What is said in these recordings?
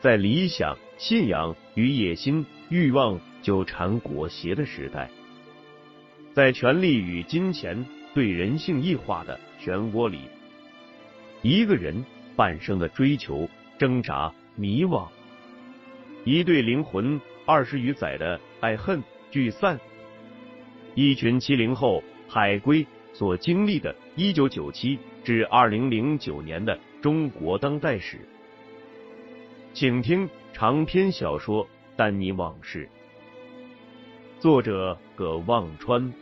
在理想、信仰与野心、欲望纠缠裹挟的时代，在权力与金钱对人性异化的漩涡里，一个人半生的追求、挣扎、迷惘。一对灵魂二十余载的爱恨聚散，一群七零后海归所经历的1997至2009年的中国当代史，请听长篇小说《丹尼往事》，作者葛望川。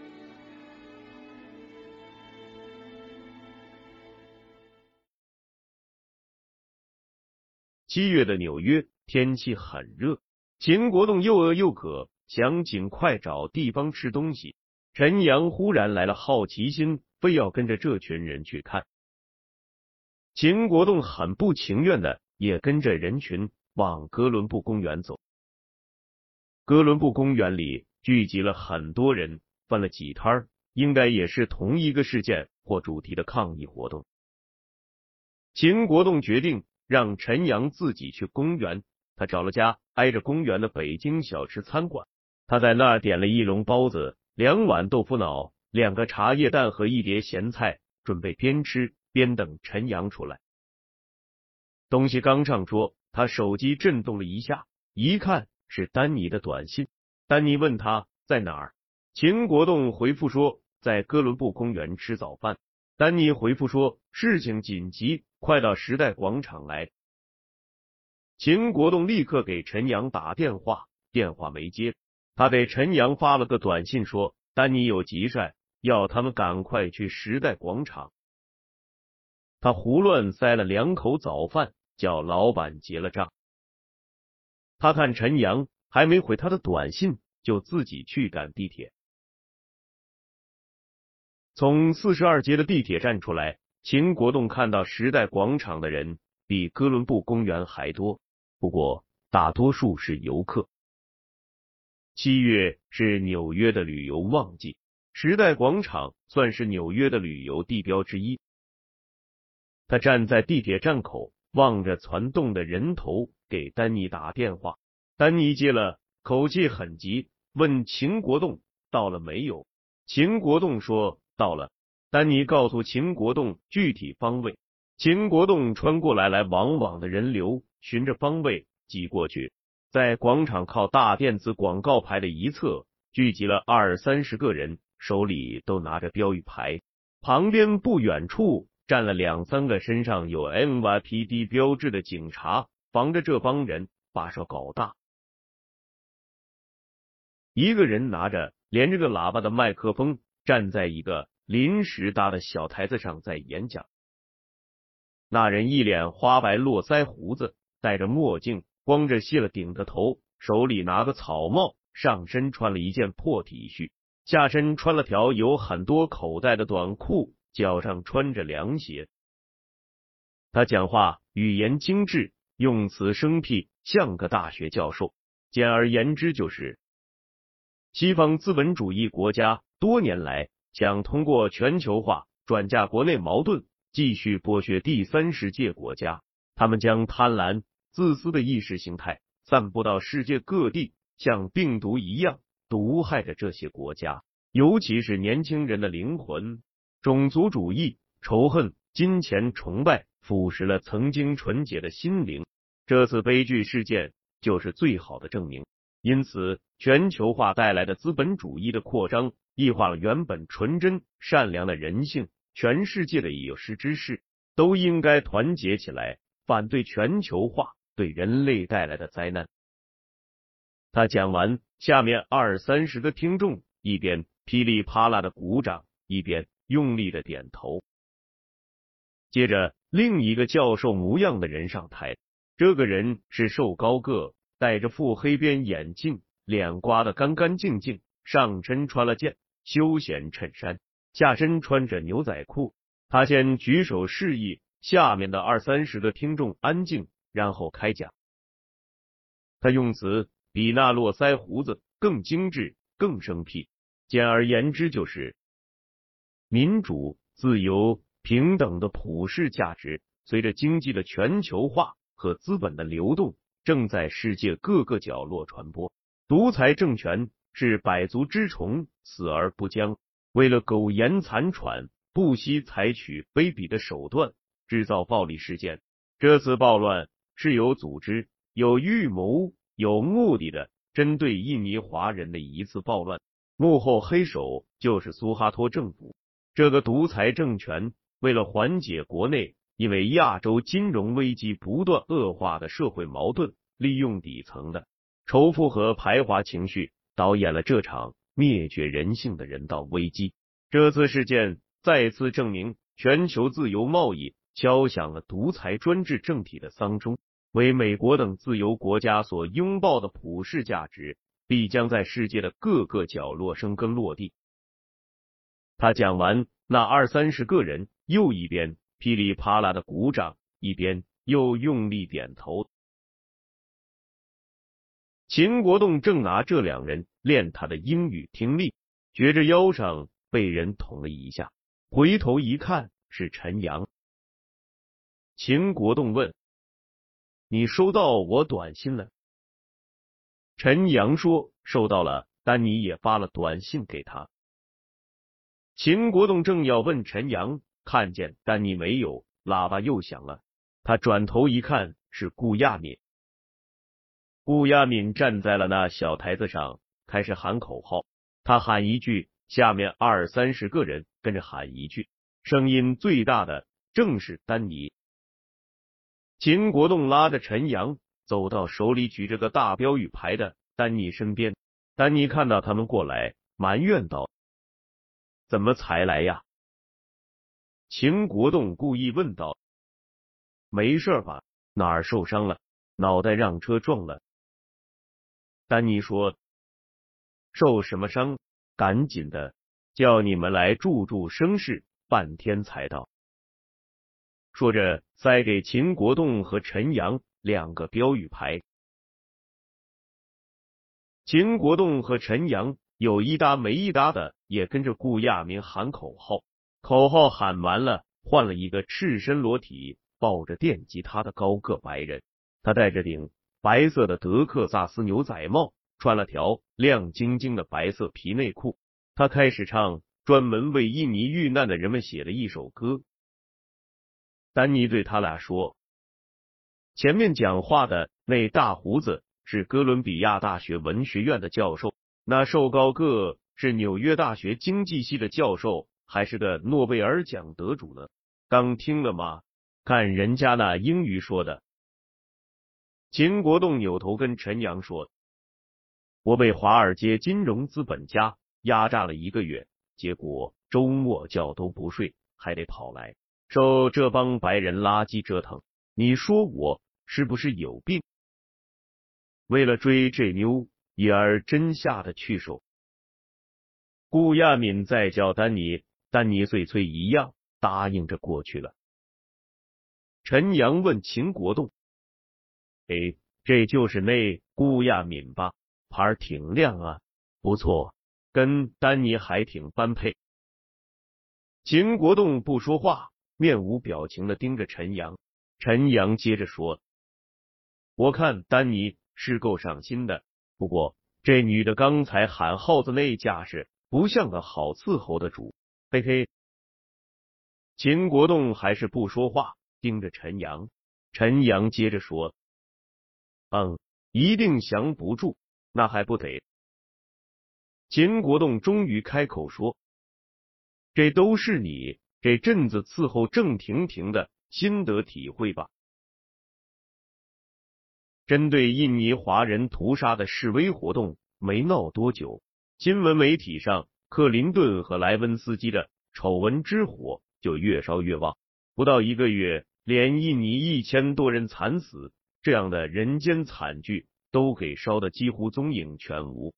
七月的纽约。天气很热，秦国栋又饿又渴，想尽快找地方吃东西。陈阳忽然来了好奇心，非要跟着这群人去看。秦国栋很不情愿的也跟着人群往哥伦布公园走。哥伦布公园里聚集了很多人，分了几摊儿应该也是同一个事件或主题的抗议活动。秦国栋决定让陈阳自己去公园。他找了家挨着公园的北京小吃餐馆，他在那儿点了一笼包子、两碗豆腐脑、两个茶叶蛋和一碟咸菜，准备边吃边等陈阳出来。东西刚上桌，他手机震动了一下，一看是丹尼的短信。丹尼问他在哪儿，秦国栋回复说在哥伦布公园吃早饭。丹尼回复说事情紧急，快到时代广场来。秦国栋立刻给陈阳打电话，电话没接。他给陈阳发了个短信，说丹尼有急事，要他们赶快去时代广场。他胡乱塞了两口早饭，叫老板结了账。他看陈阳还没回他的短信，就自己去赶地铁。从四十二街的地铁站出来，秦国栋看到时代广场的人比哥伦布公园还多。不过，大多数是游客。七月是纽约的旅游旺季，时代广场算是纽约的旅游地标之一。他站在地铁站口，望着攒动的人头，给丹尼打电话。丹尼接了，口气很急，问秦国栋到了没有。秦国栋说到了。丹尼告诉秦国栋具体方位。秦国栋穿过来来往往的人流。循着方位挤过去，在广场靠大电子广告牌的一侧聚集了二三十个人，手里都拿着标语牌。旁边不远处站了两三个身上有 NYPD 标志的警察，防着这帮人把事搞大。一个人拿着连着个喇叭的麦克风，站在一个临时搭的小台子上在演讲。那人一脸花白络腮胡子。戴着墨镜，光着卸了顶的头，手里拿个草帽，上身穿了一件破 T 恤，下身穿了条有很多口袋的短裤，脚上穿着凉鞋。他讲话语言精致，用词生僻，像个大学教授。简而言之，就是西方资本主义国家多年来想通过全球化转嫁国内矛盾，继续剥削第三世界国家。他们将贪婪。自私的意识形态散布到世界各地，像病毒一样毒害着这些国家，尤其是年轻人的灵魂。种族主义、仇恨、金钱崇拜腐蚀了曾经纯洁的心灵。这次悲剧事件就是最好的证明。因此，全球化带来的资本主义的扩张，异化了原本纯真善良的人性。全世界的有识之士都应该团结起来，反对全球化。对人类带来的灾难。他讲完，下面二三十个听众一边噼里啪啦的鼓掌，一边用力的点头。接着，另一个教授模样的人上台，这个人是瘦高个，戴着副黑边眼镜，脸刮得干干净净，上身穿了件休闲衬衫，下身穿着牛仔裤。他先举手示意下面的二三十个听众安静，然后开讲。他用词比那络腮胡子更精致、更生僻。简而言之，就是民主、自由、平等的普世价值，随着经济的全球化和资本的流动，正在世界各个角落传播。独裁政权是百足之虫，死而不僵，为了苟延残喘，不惜采取卑鄙的手段，制造暴力事件。这次暴乱是有组织、有预谋、有目的的，针对印尼华人的一次暴乱。幕后黑手就是苏哈托政府，这个独裁政权为了缓解国内因为亚洲金融危机不断恶化的社会矛盾，利用底层的仇富和排华情绪，导演了这场灭绝人性的人道危机。这次事件再次证明，全球自由贸易敲响了独裁专制政体的丧钟，为美国等自由国家所拥抱的普世价值。必将在世界的各个角落生根落地。他讲完，那二三十个人又一边噼里啪啦的鼓掌，一边又用力点头。秦国栋正拿这两人练他的英语听力，觉着腰上被人捅了一下，回头一看是陈阳。秦国栋问：“你收到我短信了？”陈阳说：“收到了，丹尼也发了短信给他。”秦国栋正要问陈阳，看见丹尼没有，喇叭又响了。他转头一看，是顾亚敏。顾亚敏站在了那小台子上，开始喊口号。他喊一句，下面二三十个人跟着喊一句，声音最大的正是丹尼。秦国栋拉着陈阳。走到手里举着个大标语牌的丹尼身边，丹尼看到他们过来，埋怨道：“怎么才来呀？”秦国栋故意问道：“没事吧？哪儿受伤了？脑袋让车撞了？”丹尼说：“受什么伤？赶紧的，叫你们来助助声势，半天才到。”说着，塞给秦国栋和陈阳。两个标语牌，秦国栋和陈阳有一搭没一搭的，也跟着顾亚明喊口号。口号喊完了，换了一个赤身裸体、抱着电吉他的高个白人。他戴着顶白色的德克萨斯牛仔帽，穿了条亮晶晶的白色皮内裤。他开始唱专门为印尼遇难的人们写的一首歌。丹尼对他俩说。前面讲话的那大胡子是哥伦比亚大学文学院的教授，那瘦高个是纽约大学经济系的教授，还是个诺贝尔奖得主呢？刚听了吗？看人家那英语说的。秦国栋扭头跟陈阳说：“我被华尔街金融资本家压榨了一个月，结果周末觉都不睡，还得跑来受这帮白人垃圾折腾。你说我？”是不是有病？为了追这妞，也儿真下得去手。顾亚敏再叫丹尼，丹尼碎催一样答应着过去了。陈阳问秦国栋：“哎，这就是那顾亚敏吧？牌挺亮啊，不错，跟丹尼还挺般配。”秦国栋不说话，面无表情的盯着陈阳。陈阳接着说。我看丹尼是够上心的，不过这女的刚才喊耗子那架势，不像个好伺候的主。嘿嘿，秦国栋还是不说话，盯着陈阳。陈阳接着说：“嗯，一定降不住，那还不得？”秦国栋终于开口说：“这都是你这阵子伺候郑婷婷的心得体会吧？”针对印尼华人屠杀的示威活动没闹多久，新闻媒体上克林顿和莱温斯基的丑闻之火就越烧越旺。不到一个月，连印尼一千多人惨死这样的人间惨剧都给烧得几乎踪影全无。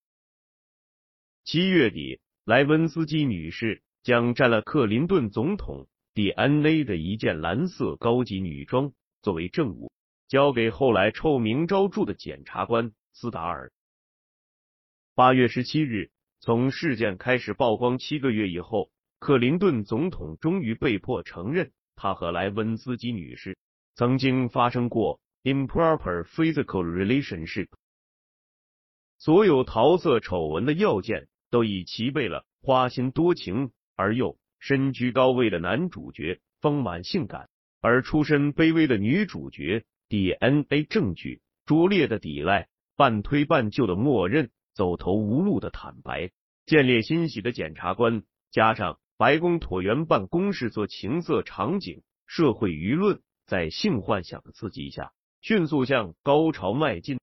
七月底，莱温斯基女士将沾了克林顿总统 DNA 的一件蓝色高级女装作为证物，交给后来臭名昭著的检察官斯达尔。八月十七日，从事件开始曝光七个月以后，克林顿总统终于被迫承认，他和莱温斯基女士曾经发生过 improper physical relationship。所有桃色丑闻的要件都已齐备了：花心多情而又身居高位的男主角，丰满性感；而出身卑微的女主角，DNA 证据拙劣的抵赖，半推半就的默认。走投无路的坦白，见猎欣喜的检察官，加上白宫椭圆办公室做情色场景，社会舆论在性幻想的刺激下，迅速向高潮迈进。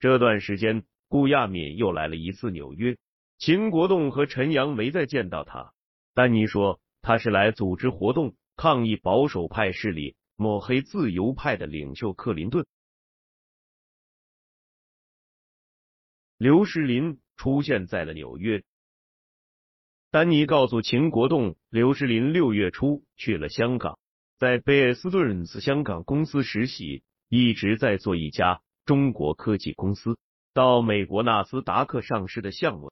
这段时间，顾亚敏又来了一次纽约，秦国栋和陈阳没再见到他。丹尼说他是来组织活动，抗议保守派势力抹黑自由派的领袖克林顿。刘世林出现在了纽约。丹尼告诉秦国栋，刘世林六月初去了香港，在贝尔斯顿斯香港公司实习，一直在做一家中国科技公司到美国纳斯达克上市的项目。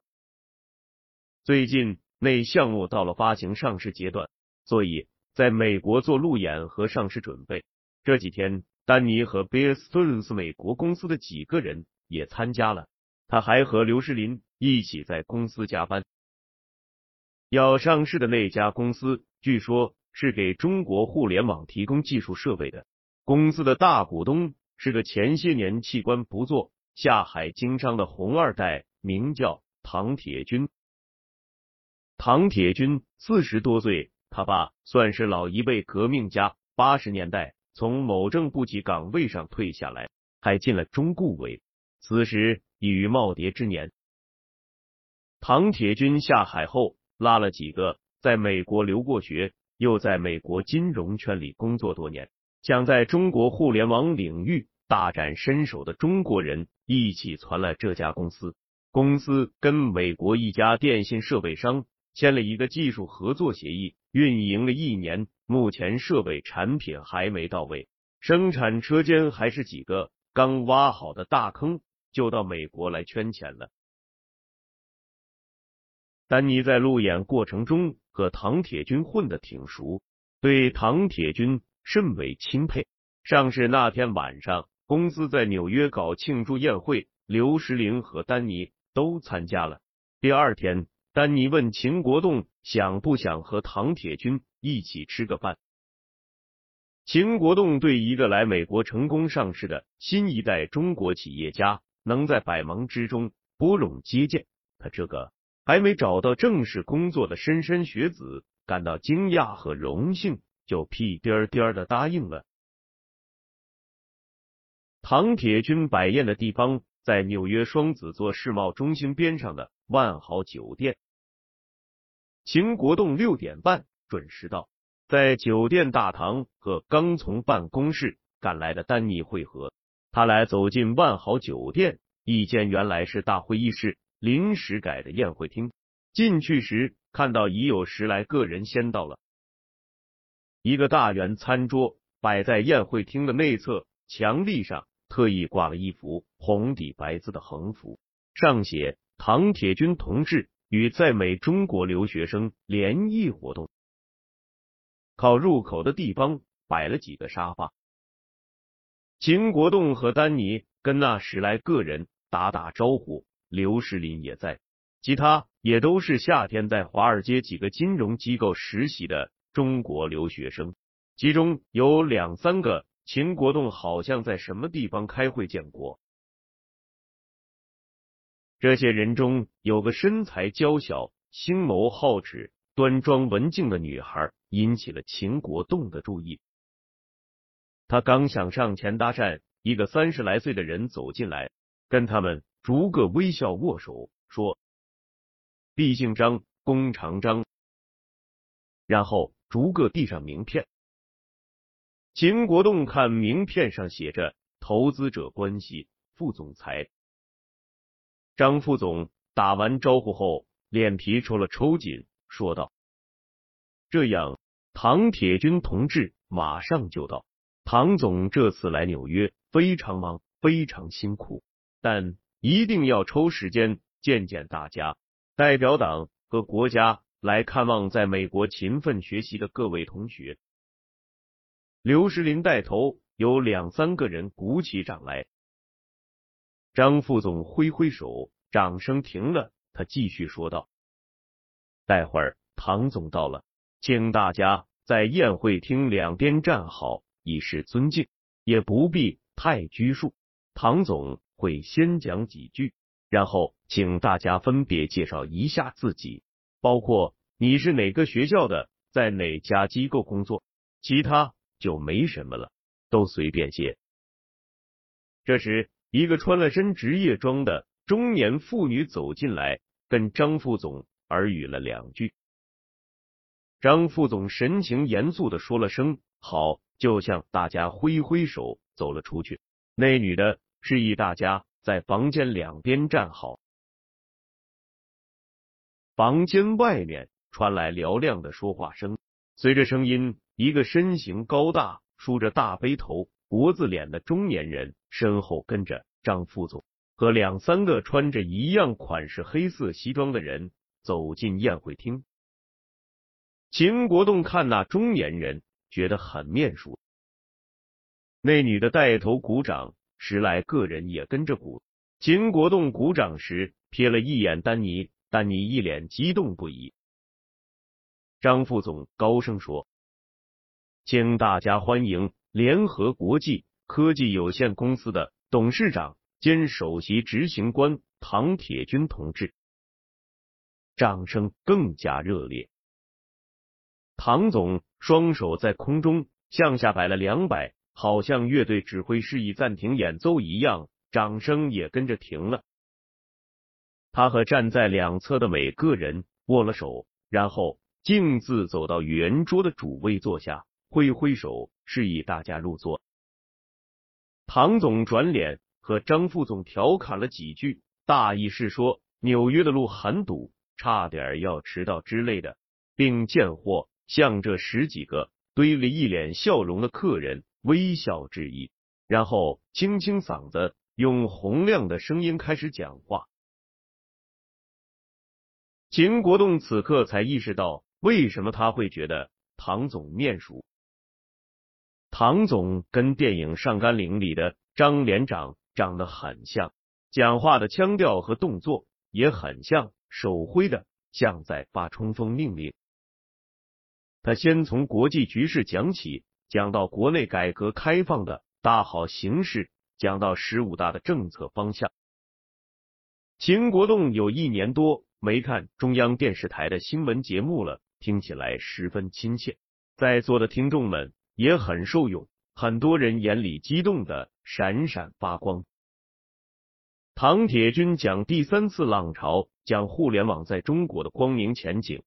最近那项目到了发行上市阶段，所以在美国做路演和上市准备。这几天，丹尼和贝尔斯顿斯美国公司的几个人也参加了。他还和刘世林一起在公司加班。要上市的那家公司，据说是给中国互联网提供技术设备的。公司的大股东是个前些年弃官不做、下海经商的红二代，名叫唐铁军。唐铁军四十多岁，他爸算是老一辈革命家，八十年代从某正部级岗位上退下来，还进了中顾委。此时。已于耄耋之年，唐铁军下海后，拉了几个在美国留过学，又在美国金融圈里工作多年，想在中国互联网领域大展身手的中国人，一起传了这家公司。公司跟美国一家电信设备商签了一个技术合作协议，运营了一年，目前设备产品还没到位，生产车间还是几个刚挖好的大坑。就到美国来圈钱了。丹尼在路演过程中和唐铁军混得挺熟，对唐铁军甚为钦佩。上市那天晚上，公司在纽约搞庆祝宴会，刘石林和丹尼都参加了。第二天，丹尼问秦国栋想不想和唐铁军一起吃个饭。秦国栋对一个来美国成功上市的新一代中国企业家。能在百忙之中拨冗接见他这个还没找到正式工作的莘莘学子，感到惊讶和荣幸，就屁颠颠的答应了。唐铁军摆宴的地方在纽约双子座世贸中心边上的万豪酒店。秦国栋六点半准时到，在酒店大堂和刚从办公室赶来的丹尼会合。他俩走进万豪酒店，一间原来是大会议室，临时改的宴会厅。进去时，看到已有十来个人先到了。一个大圆餐桌摆在宴会厅的内侧，墙壁上特意挂了一幅红底白字的横幅，上写“唐铁军同志与在美中国留学生联谊活动”。靠入口的地方摆了几个沙发。秦国栋和丹尼跟那十来个人打打招呼，刘世林也在，其他也都是夏天在华尔街几个金融机构实习的中国留学生，其中有两三个秦国栋好像在什么地方开会见过。这些人中有个身材娇小、星眸皓齿、端庄文静的女孩，引起了秦国栋的注意。他刚想上前搭讪，一个三十来岁的人走进来，跟他们逐个微笑握手，说：“毕姓张，弓长张。”然后逐个递上名片。秦国栋看名片上写着“投资者关系副总裁”，张副总打完招呼后，脸皮抽了抽紧，说道：“这样，唐铁军同志马上就到。唐总这次来纽约非常忙，非常辛苦，但一定要抽时间见见大家，代表党和国家来看望在美国勤奋学习的各位同学。”刘石林带头，有两三个人鼓起掌来。张副总挥挥手，掌声停了。他继续说道：“待会儿唐总到了，请大家在宴会厅两边站好，以示尊敬，也不必太拘束。唐总会先讲几句，然后请大家分别介绍一下自己，包括你是哪个学校的，在哪家机构工作，其他。”就没什么了，都随便些。这时，一个穿了身职业装的中年妇女走进来，跟张副总耳语了两句。张副总神情严肃的说了声“好”，就向大家挥挥手走了出去。那女的示意大家在房间两边站好。房间外面传来嘹亮的说话声，随着声音。一个身形高大、梳着大背头、国字脸的中年人，身后跟着张副总和两三个穿着一样款式黑色西装的人走进宴会厅。秦国栋看那中年人，觉得很面熟。那女的带头鼓掌，十来个人也跟着鼓。秦国栋鼓掌时瞥了一眼丹尼，丹尼一脸激动不已。张副总高声说。请大家欢迎联合国际科技有限公司的董事长兼首席执行官唐铁军同志。掌声更加热烈。唐总双手在空中向下摆了两摆，好像乐队指挥示意暂停演奏一样，掌声也跟着停了。他和站在两侧的每个人握了手，然后径自走到圆桌的主位坐下。挥挥手，示意大家入座。唐总转脸和张副总调侃了几句，大意是说纽约的路很堵，差点要迟到之类的，并贱货向这十几个堆了一脸笑容的客人微笑致意，然后清清嗓子，用洪亮的声音开始讲话。秦国栋此刻才意识到，为什么他会觉得唐总面熟。唐总跟电影《上甘岭》里的张连长长得很像，讲话的腔调和动作也很像，手挥的像在发冲锋命令。他先从国际局势讲起，讲到国内改革开放的大好形势，讲到十五大的政策方向。秦国栋有一年多没看中央电视台的新闻节目了，听起来十分亲切。在座的听众们。也很受用，很多人眼里激动的闪闪发光。唐铁军讲第三次浪潮，讲互联网在中国的光明前景，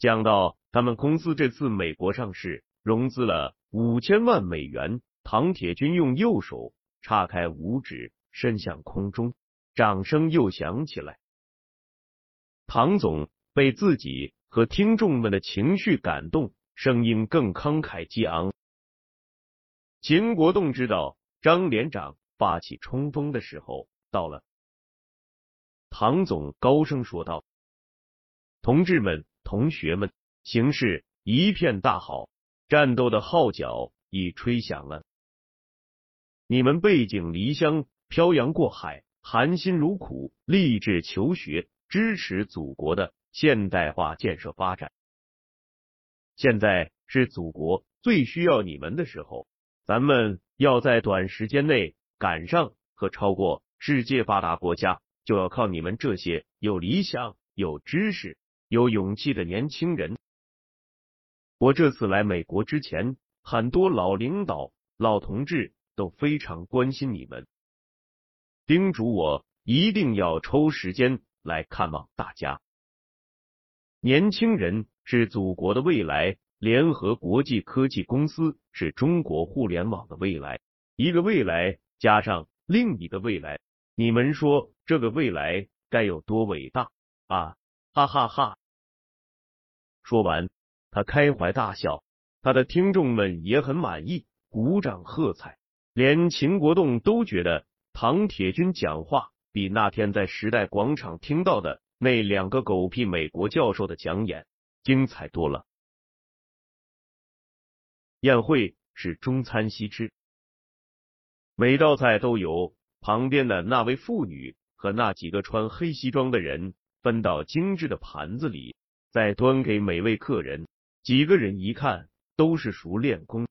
讲到他们公司这次美国上市融资了五千万美元。唐铁军用右手叉开五指，伸向空中，掌声又响起来。唐总被自己和听众们的情绪感动。声音更慷慨激昂。秦国栋知道张连长发起冲锋的时候到了。唐总高声说道：“同志们、同学们，形势一片大好，战斗的号角已吹响了。你们背井离乡，漂洋过海，含辛茹苦，立志求学，支持祖国的现代化建设发展。”现在是祖国最需要你们的时候，咱们要在短时间内赶上和超过世界发达国家，就要靠你们这些有理想、有知识、有勇气的年轻人。我这次来美国之前，很多老领导、老同志都非常关心你们，叮嘱我一定要抽时间来看望大家。年轻人。是祖国的未来，联合国际科技公司是中国互联网的未来。一个未来加上另一个未来，你们说这个未来该有多伟大啊！哈哈哈！说完，他开怀大笑，他的听众们也很满意，鼓掌喝彩。连秦国栋都觉得唐铁军讲话比那天在时代广场听到的那两个狗屁美国教授的讲演精彩多了。宴会是中餐西吃，每道菜都由旁边的那位妇女和那几个穿黑西装的人分到精致的盘子里，再端给每位客人。几个人一看都是熟练工。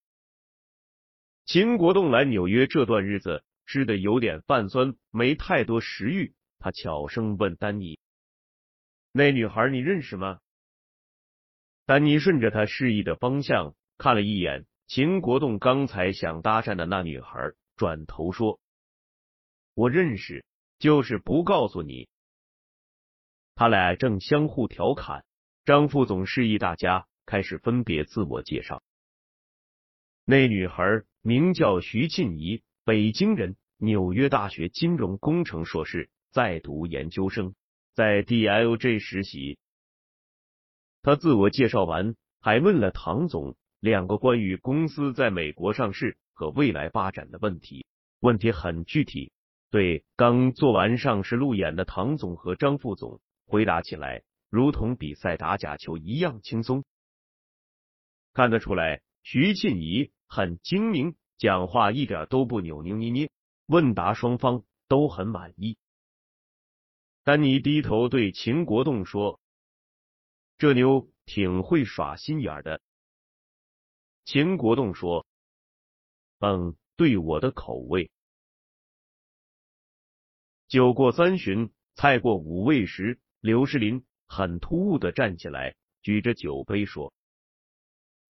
秦国栋来纽约这段日子吃的有点泛酸，没太多食欲。他悄声问丹尼：“那女孩你认识吗？”丹尼顺着他示意的方向看了一眼秦国栋刚才想搭讪的那女孩，转头说：“我认识，就是不告诉你。”他俩正相互调侃，张副总示意大家开始分别自我介绍。那女孩名叫徐静怡，北京人，纽约大学金融工程硕士，在读研究生，在 DLG 实习。他自我介绍完，还问了唐总两个关于公司在美国上市和未来发展的问题，问题很具体，对刚做完上市路演的唐总和张副总回答起来，如同比赛打假球一样轻松。看得出来，徐庆怡。很精明，讲话一点都不扭扭捏捏，问答双方都很满意。丹尼低头对秦国栋说：“这妞挺会耍心眼的。”秦国栋说：“嗯，对我的口味。”酒过三巡，菜过五味时，刘世林很突兀的站起来，举着酒杯说：“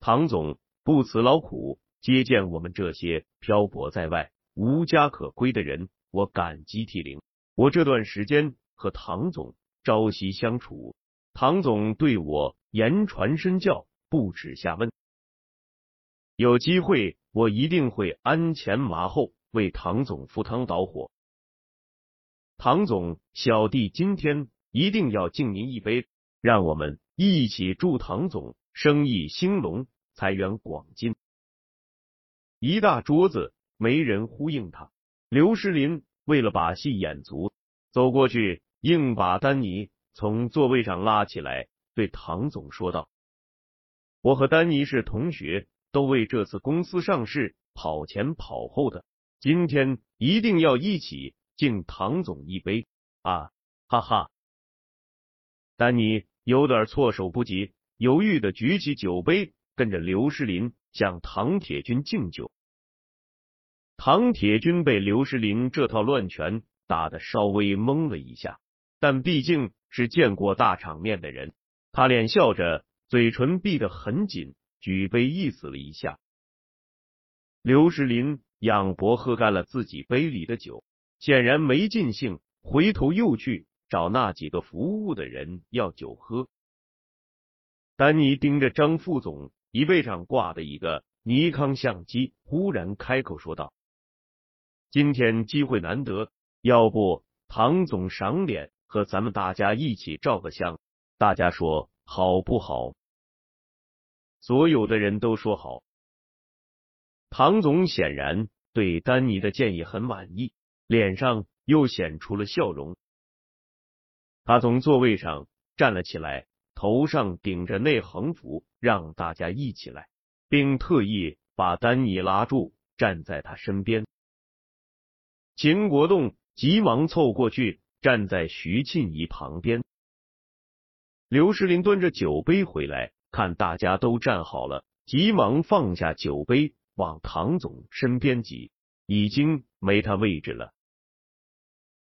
唐总不辞劳苦。”接见我们这些漂泊在外、无家可归的人，我感激涕零。我这段时间和唐总朝夕相处，唐总对我言传身教，不耻下问。有机会，我一定会鞍前马后为唐总赴汤蹈火。唐总，小弟今天一定要敬您一杯，让我们一起祝唐总生意兴隆，财源广进。一大桌子没人呼应他，刘诗林为了把戏演足，走过去硬把丹尼从座位上拉起来，对唐总说道：“我和丹尼是同学，都为这次公司上市跑前跑后的，今天一定要一起敬唐总一杯啊！”哈哈，丹尼有点措手不及，犹豫的举起酒杯，跟着刘诗林向唐铁军敬酒。唐铁军被刘石林这套乱拳打得稍微懵了一下，但毕竟是见过大场面的人，他脸笑着，嘴唇闭得很紧，举杯意思了一下。刘石林仰脖喝干了自己杯里的酒，显然没尽兴，回头又去找那几个服务的人要酒喝。丹尼盯着张副总椅背上挂的一个尼康相机，忽然开口说道。今天机会难得，要不唐总赏脸，和咱们大家一起照个相，大家说好不好？所有的人都说好。唐总显然对丹尼的建议很满意，脸上又显出了笑容。他从座位上站了起来，头上顶着那横幅，让大家一起来，并特意把丹尼拉住，站在他身边。秦国栋急忙凑过去，站在徐庆怡旁边。刘石林端着酒杯回来，看大家都站好了，急忙放下酒杯，往唐总身边挤，已经没他位置了。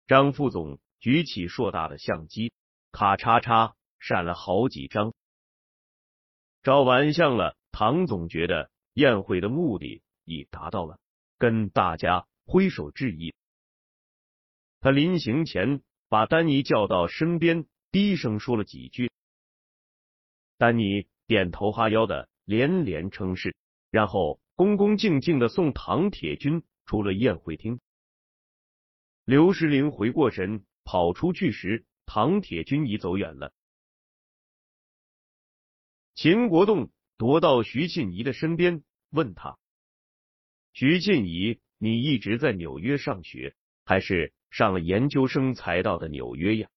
张副总举起硕大的相机，咔嚓嚓闪了好几张，照完相了。唐总觉得宴会的目的已达到了，跟大家。挥手致意，他临行前把丹尼叫到身边，低声说了几句。丹尼点头哈腰的连连称是，然后恭恭敬敬的送唐铁军出了宴会厅。刘石林回过神，跑出去时，唐铁军已走远了。秦国栋踱到徐庆仪的身边，问他：“徐庆仪，你一直在纽约上学，还是上了研究生才到的纽约呀？”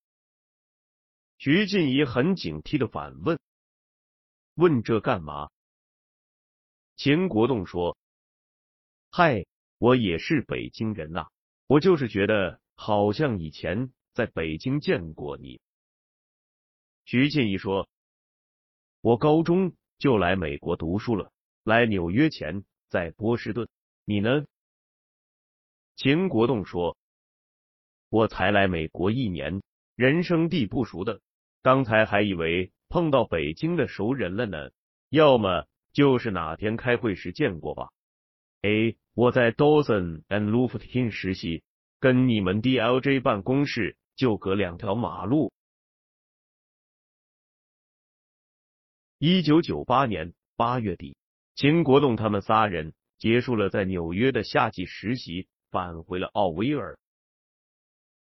徐静怡很警惕的反问：“问这干嘛？”秦国栋说：“嗨，我也是北京人呐，我就是觉得好像以前在北京见过你。”徐静怡说。我高中就来美国读书了，来纽约前在波士顿。你呢？秦国栋说：“我才来美国一年，人生地不熟的，刚才还以为碰到北京的熟人了呢，要么就是哪天开会时见过吧。哎，我在 Dawson and Lufkin 实习，跟你们 DLJ 办公室就隔两条马路。”一九九八年八月底，秦国栋他们仨人结束了在纽约的夏季实习，返回了奥威尔。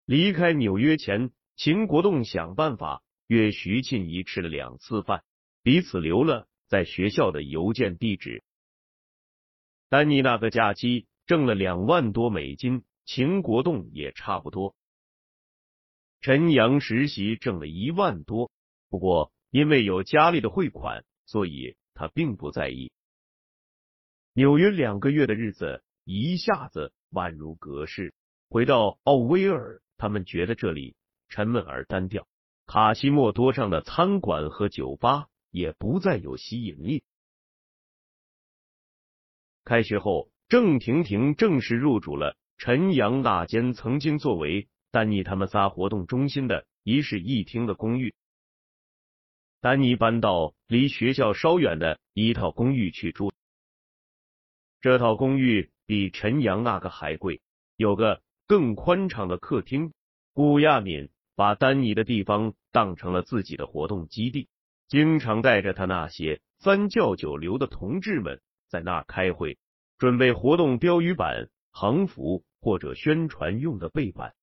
离开纽约前，秦国栋想办法约徐庆怡吃了两次饭，彼此留了在学校的邮件地址。丹尼那个假期挣了两万多美金，秦国栋也差不多。陈阳实习挣了一万多，不过。因为有家里的汇款，所以他并不在意。纽约两个月的日子一下子宛如隔世。回到奥威尔，他们觉得这里沉闷而单调，卡西莫多上的餐馆和酒吧也不再有吸引力。开学后，郑婷婷正式入主了陈阳那间曾经作为丹尼他们仨活动中心的一室一厅的公寓。丹尼搬到离学校稍远的一套公寓去住。这套公寓比陈阳那个还贵，有个更宽敞的客厅。顾亚敏把丹尼的地方当成了自己的活动基地，经常带着他那些三教九流的同志们在那开会，准备活动标语板、横幅或者宣传用的背板。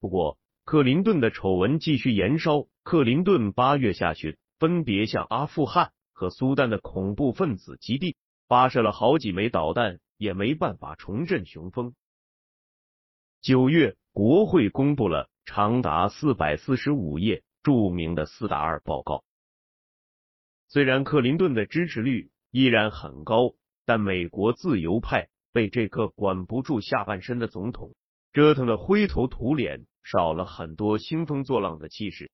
不过，克林顿的丑闻继续延烧。克林顿八月下旬分别向阿富汗和苏丹的恐怖分子基地发射了好几枚导弹，也没办法重振雄风。九月，国会公布了长达四百四十五页著名的四大二报告。虽然克林顿的支持率依然很高，但美国自由派被这个管不住下半身的总统折腾的灰头土脸。少了很多兴风作浪的气势。